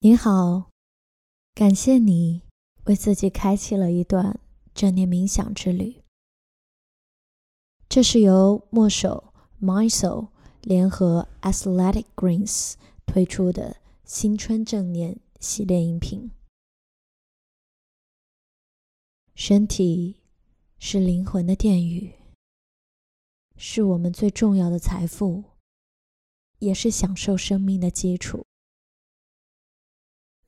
你好，感谢你为自己开启了一段正念冥想之旅。这是由墨手 Mindsoul 联合 Athletic Greens 推出的新春正念系列音频。身体是灵魂的殿宇，是我们最重要的财富，也是享受生命的基础。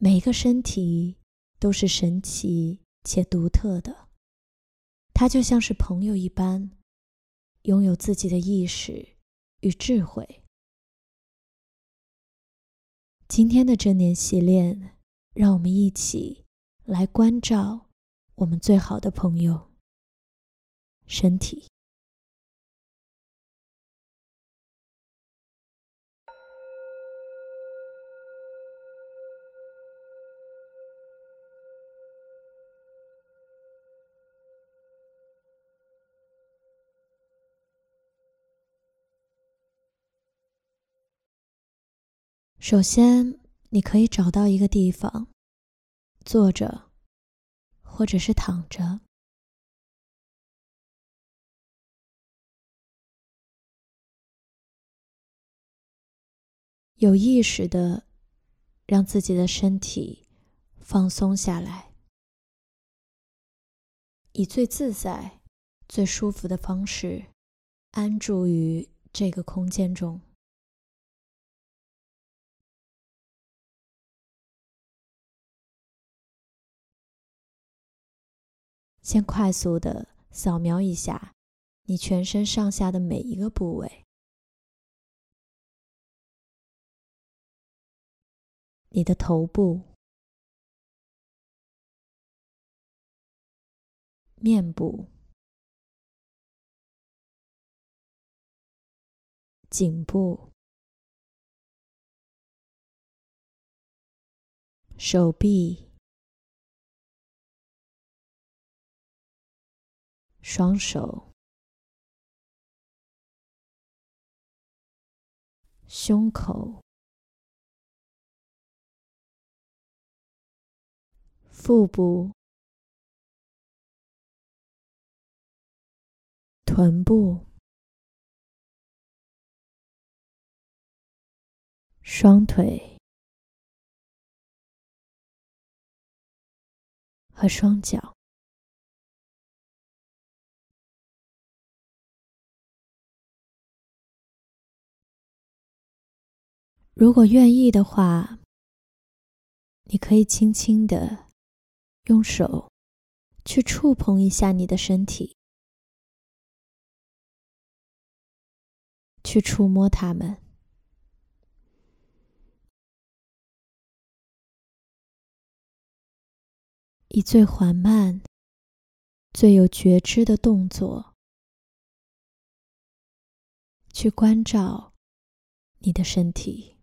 每一个身体都是神奇且独特的，它就像是朋友一般，拥有自己的意识与智慧。今天的正念系列，让我们一起来关照我们最好的朋友——身体。首先，你可以找到一个地方，坐着，或者是躺着，有意识的让自己的身体放松下来，以最自在、最舒服的方式安住于这个空间中。先快速的扫描一下你全身上下的每一个部位，你的头部、面部、颈部、手臂。双手、胸口、腹部、臀部、双腿和双脚。如果愿意的话，你可以轻轻的用手去触碰一下你的身体，去触摸它们，以最缓慢、最有觉知的动作去关照你的身体。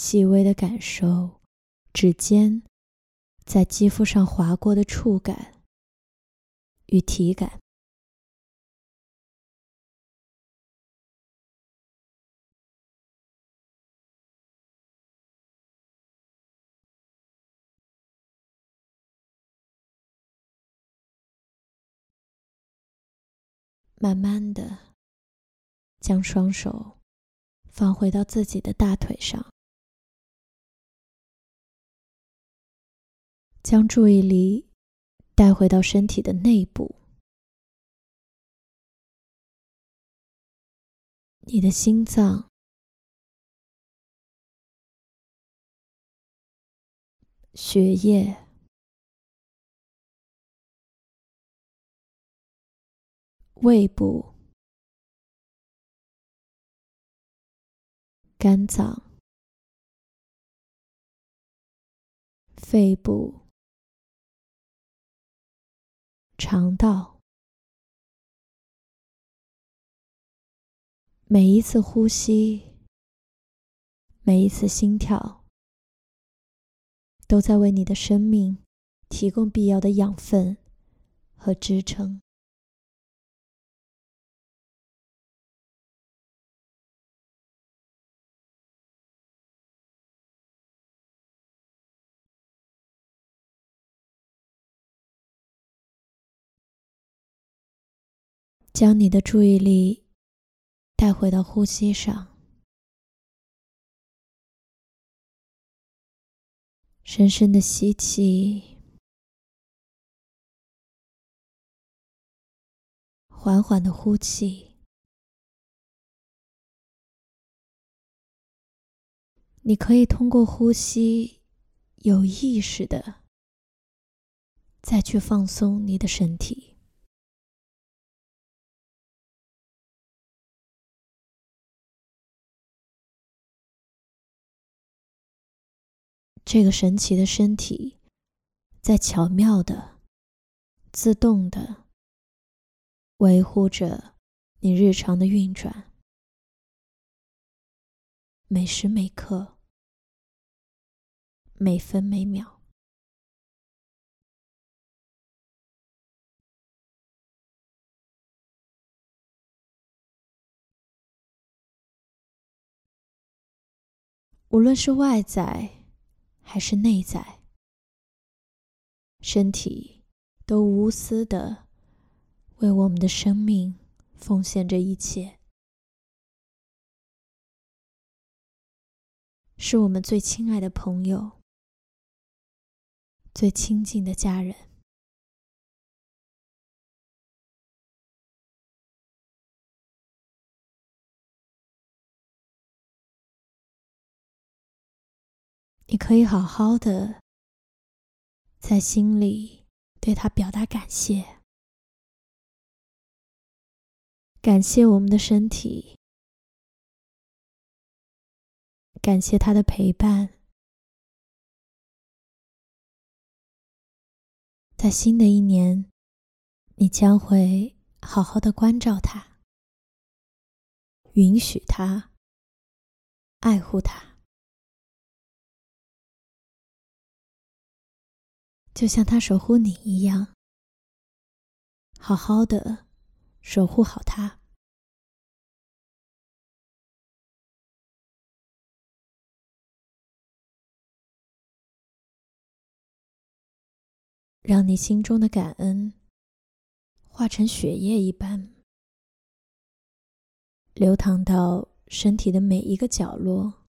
细微的感受，指尖在肌肤上划过的触感与体感，慢慢的将双手放回到自己的大腿上。将注意力带回到身体的内部，你的心脏、血液、胃部、肝脏、肺部。肠道，每一次呼吸，每一次心跳，都在为你的生命提供必要的养分和支撑。将你的注意力带回到呼吸上，深深的吸气，缓缓的呼气。你可以通过呼吸，有意识的再去放松你的身体。这个神奇的身体，在巧妙的、自动的维护着你日常的运转，每时每刻、每分每秒。无论是外在，还是内在，身体都无私地为我们的生命奉献着一切，是我们最亲爱的朋友，最亲近的家人。你可以好好的在心里对他表达感谢，感谢我们的身体，感谢他的陪伴，在新的一年，你将会好好的关照他，允许他，爱护他。就像他守护你一样，好好的守护好他，让你心中的感恩化成血液一般，流淌到身体的每一个角落，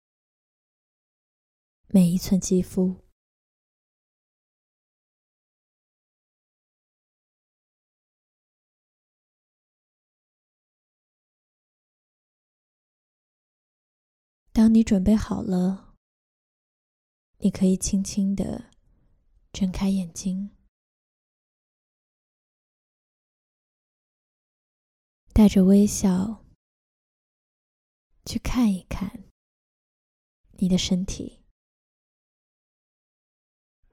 每一寸肌肤。当你准备好了，你可以轻轻的睁开眼睛，带着微笑去看一看你的身体，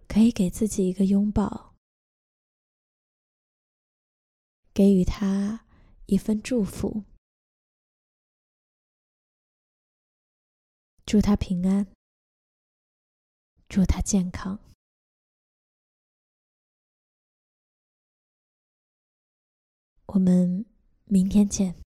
可以给自己一个拥抱，给予他一份祝福。祝他平安，祝他健康。我们明天见。